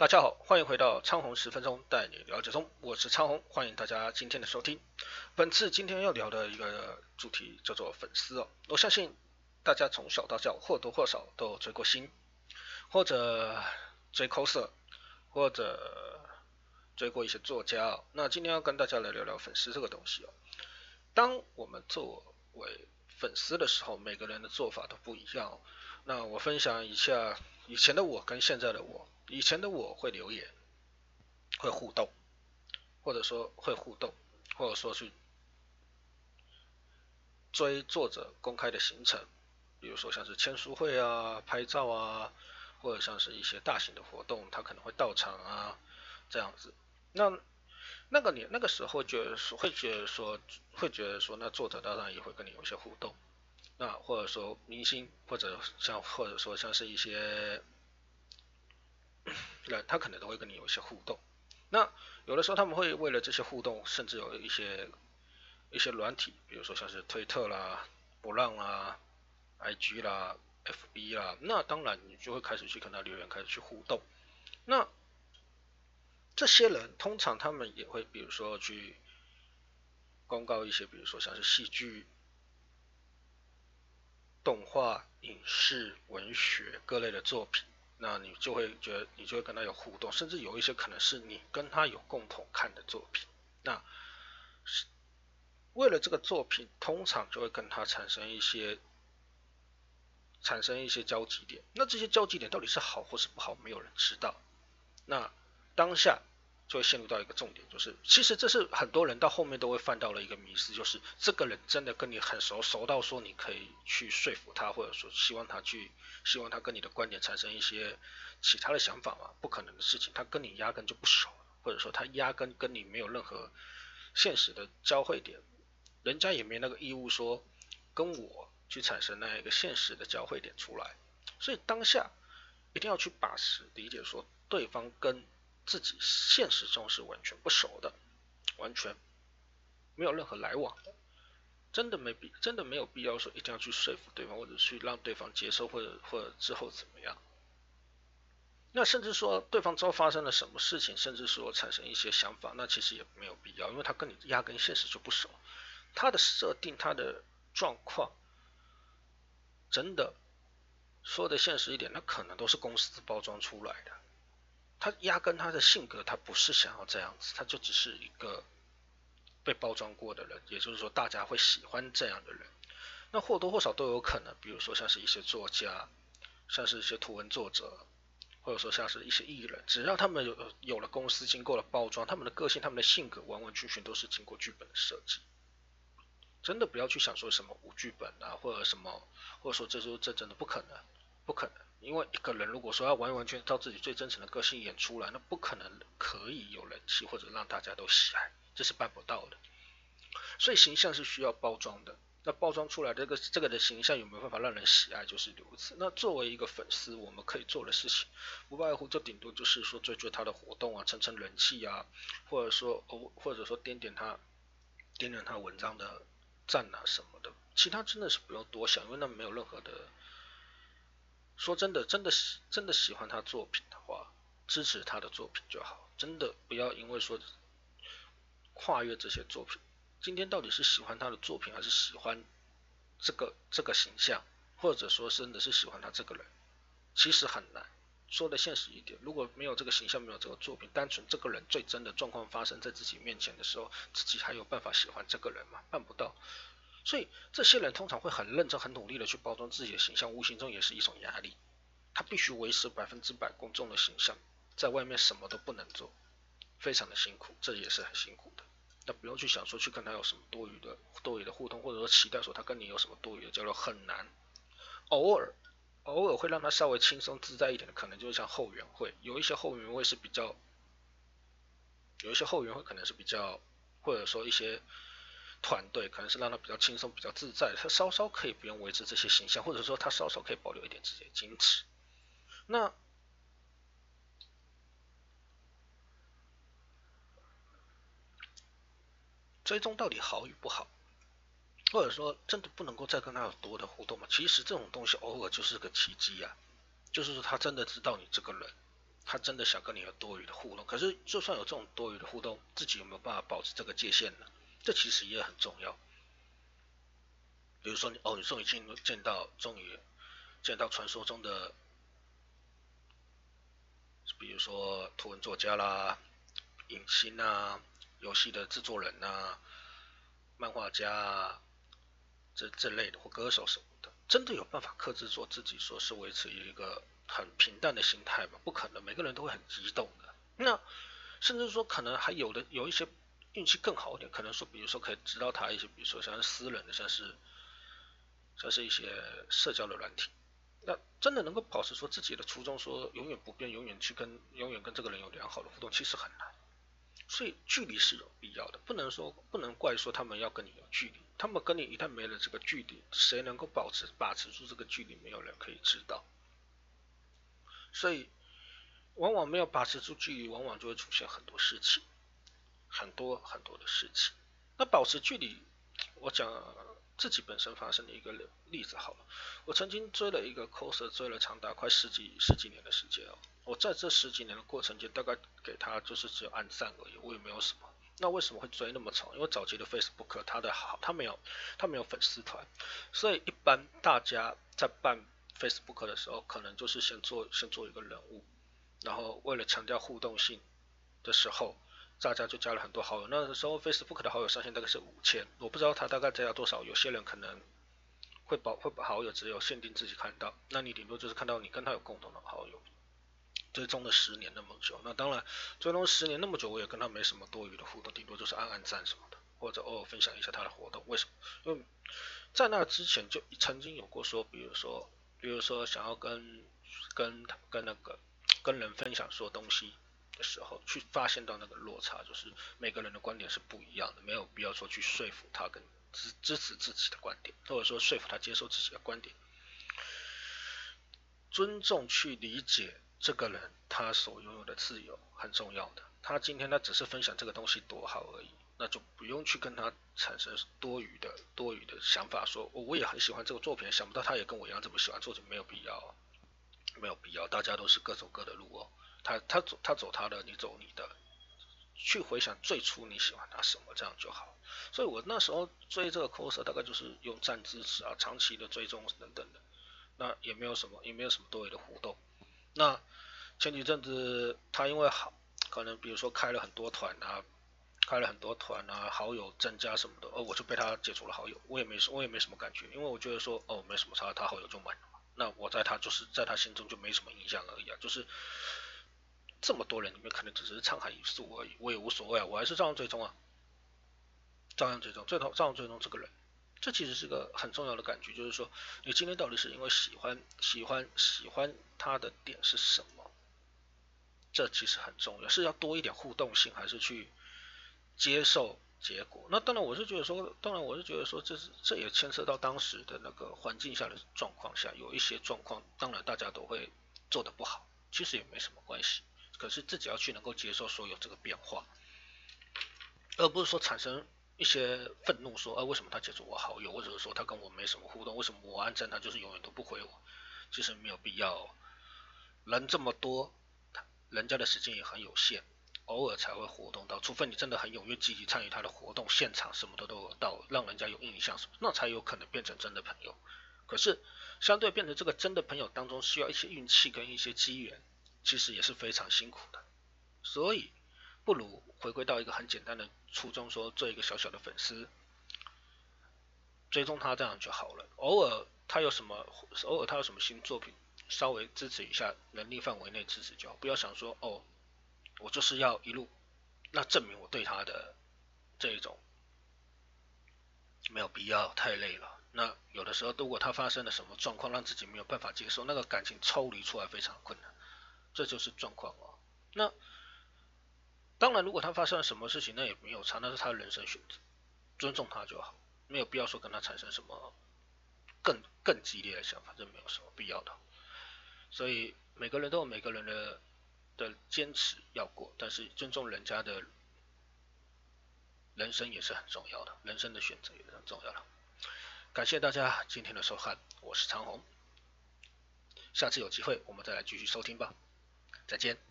大家好，欢迎回到昌红十分钟带你了解中，我是昌红，欢迎大家今天的收听。本次今天要聊的一个主题叫做粉丝哦，我相信大家从小到大或多或少都追过星，或者追 coser，或者追过一些作家哦。那今天要跟大家来聊聊粉丝这个东西哦。当我们作为粉丝的时候，每个人的做法都不一样。那我分享一下以前的我跟现在的我。以前的我会留言，会互动，或者说会互动，或者说去追作者公开的行程，比如说像是签书会啊、拍照啊，或者像是一些大型的活动，他可能会到场啊，这样子。那那个你那个时候觉得会觉得说会觉得说，那作者当然也会跟你有一些互动，那或者说明星或者像或者说像是一些。他可能都会跟你有一些互动，那有的时候他们会为了这些互动，甚至有一些一些软体，比如说像是推特啦、博浪啦、IG 啦、FB 啦，那当然你就会开始去跟他留言，开始去互动。那这些人通常他们也会，比如说去公告一些，比如说像是戏剧、动画、影视、文学各类的作品。那你就会觉得，你就会跟他有互动，甚至有一些可能是你跟他有共同看的作品。那是为了这个作品，通常就会跟他产生一些产生一些交集点。那这些交集点到底是好或是不好，没有人知道。那当下。就会陷入到一个重点，就是其实这是很多人到后面都会犯到了一个迷失，就是这个人真的跟你很熟，熟到说你可以去说服他，或者说希望他去，希望他跟你的观点产生一些其他的想法嘛？不可能的事情，他跟你压根就不熟，或者说他压根跟你没有任何现实的交汇点，人家也没那个义务说跟我去产生那样一个现实的交汇点出来，所以当下一定要去把持理解说对方跟。自己现实中是完全不熟的，完全没有任何来往的，真的没必真的没有必要说一定要去说服对方，或者去让对方接受，或者或者之后怎么样？那甚至说对方之后发生了什么事情，甚至说产生一些想法，那其实也没有必要，因为他跟你压根现实就不熟，他的设定，他的状况，真的说的现实一点，那可能都是公司包装出来的。他压根他的性格他不是想要这样子，他就只是一个被包装过的人，也就是说大家会喜欢这样的人。那或多或少都有可能，比如说像是一些作家，像是一些图文作者，或者说像是一些艺人，只要他们有有了公司经过了包装，他们的个性、他们的性格完完全全都是经过剧本的设计。真的不要去想说什么无剧本啊，或者什么，或者说这就这真的不可能，不可能。因为一个人如果说要完完全照自己最真诚的个性演出来，那不可能可以有人气或者让大家都喜爱，这是办不到的。所以形象是需要包装的，那包装出来这个这个的形象有没有办法让人喜爱，就是如此。那作为一个粉丝，我们可以做的事情，不外乎就顶多就是说追追他的活动啊，蹭蹭人气啊，或者说哦，或者说点点他点点他文章的赞啊什么的，其他真的是不用多想，因为那没有任何的。说真的，真的喜真的喜欢他作品的话，支持他的作品就好。真的不要因为说跨越这些作品，今天到底是喜欢他的作品，还是喜欢这个这个形象，或者说真的是喜欢他这个人，其实很难。说的现实一点，如果没有这个形象，没有这个作品，单纯这个人最真的状况发生在自己面前的时候，自己还有办法喜欢这个人吗？办不到。所以这些人通常会很认真、很努力的去包装自己的形象，无形中也是一种压力。他必须维持百分之百公众的形象，在外面什么都不能做，非常的辛苦，这也是很辛苦的。那不用去想说去跟他有什么多余的、多余的互动，或者说期待说他跟你有什么多余的交流，很难。偶尔，偶尔会让他稍微轻松自在一点的，可能就是像后援会，有一些后援会是比较，有一些后援会可能是比较，或者说一些。团队可能是让他比较轻松、比较自在，他稍稍可以不用维持这些形象，或者说他稍稍可以保留一点自己的矜持。那追踪到底好与不好，或者说真的不能够再跟他有多的互动吗？其实这种东西偶尔就是个奇迹啊，就是说他真的知道你这个人，他真的想跟你有多余的互动，可是就算有这种多余的互动，自己有没有办法保持这个界限呢？这其实也很重要。比如说你哦，你终于见见到，终于见到传说中的，比如说图文作家啦、影星啊、游戏的制作人呐、漫画家啊这这类的或歌手什么的，真的有办法克制住自己，说是维持一个很平淡的心态吗？不可能，每个人都会很激动的。那甚至说可能还有的有一些运气更好一点，可能说比如说可以知道他一些，比如说像私人的，像是。像是一些社交的软体，那真的能够保持说自己的初衷，说永远不变，永远去跟永远跟这个人有良好的互动，其实很难。所以距离是有必要的，不能说不能怪说他们要跟你有距离，他们跟你一旦没了这个距离，谁能够保持把持住这个距离，没有人可以知道。所以往往没有把持住距离，往往就会出现很多事情，很多很多的事情。那保持距离，我讲。自己本身发生的一个例子好了，我曾经追了一个 coser，追了长达快十几十几年的时间哦。我在这十几年的过程间，大概给他就是只有按赞而已，我也没有什么。那为什么会追那么长？因为早期的 Facebook 它的好，它没有它没有粉丝团，所以一般大家在办 Facebook 的时候，可能就是先做先做一个人物，然后为了强调互动性的时候。大家就加了很多好友，那时候 Facebook 的好友上限大概是五千，我不知道他大概加了多少。有些人可能会保会把好友只有限定自己看到，那你顶多就是看到你跟他有共同的好友。追踪了十年那么久，那当然追踪十年那么久，我也跟他没什么多余的互动，顶多就是按按赞什么的，或者偶尔分享一下他的活动。为什么？因为在那之前就曾经有过说，比如说，比如说想要跟跟跟那个跟人分享说东西。的时候，去发现到那个落差，就是每个人的观点是不一样的，没有必要说去说服他跟支支持自己的观点，或者说说服他接受自己的观点，尊重去理解这个人他所拥有的自由很重要的。他今天他只是分享这个东西多好而已，那就不用去跟他产生多余的多余的想法，说我我也很喜欢这个作品，想不到他也跟我一样这么喜欢作品，没有必要，没有必要，大家都是各走各的路哦。他他走他走他的，你走你的，去回想最初你喜欢他什么，这样就好。所以我那时候追这个 coser 大概就是用站支持啊，长期的追踪等等的，那也没有什么也没有什么多余的互动。那前几阵子他因为好，可能比如说开了很多团啊，开了很多团啊，好友增加什么的，哦我就被他解除了好友，我也没我也没什么感觉，因为我觉得说哦没什么差，他好友就满了嘛，那我在他就是在他心中就没什么印象而已啊，就是。这么多人里面，可能只是沧海一粟而已，我也无所谓啊，我还是照样追踪啊，照样追踪，最头照样追踪这个人，这其实是个很重要的感觉，就是说，你今天到底是因为喜欢喜欢喜欢他的点是什么？这其实很重要，是要多一点互动性，还是去接受结果？那当然，我是觉得说，当然我是觉得说，这是这也牵涉到当时的那个环境下的状况下，有一些状况，当然大家都会做的不好，其实也没什么关系。可是自己要去能够接受所有这个变化，而不是说产生一些愤怒，说啊为什么他解除我好友，或者是说他跟我没什么互动，为什么我按赞他就是永远都不回我？其实没有必要，人这么多，人家的时间也很有限，偶尔才会活动到，除非你真的很踊跃积极参与他的活动，现场什么的都有到，让人家有印象，那才有可能变成真的朋友。可是相对变成这个真的朋友当中，需要一些运气跟一些机缘。其实也是非常辛苦的，所以不如回归到一个很简单的初衷，说做一个小小的粉丝，追踪他这样就好了。偶尔他有什么，偶尔他有什么新作品，稍微支持一下，能力范围内支持就好。不要想说哦，我就是要一路，那证明我对他的这一种没有必要，太累了。那有的时候，如果他发生了什么状况，让自己没有办法接受，那个感情抽离出来非常困难。这就是状况哦。那当然，如果他发生了什么事情，那也没有差，那是他的人生选择，尊重他就好，没有必要说跟他产生什么更更激烈的想法，这没有什么必要的。所以每个人都有每个人的的坚持要过，但是尊重人家的人生也是很重要的，人生的选择也是很重要的。感谢大家今天的收看，我是长虹，下次有机会我们再来继续收听吧。再见。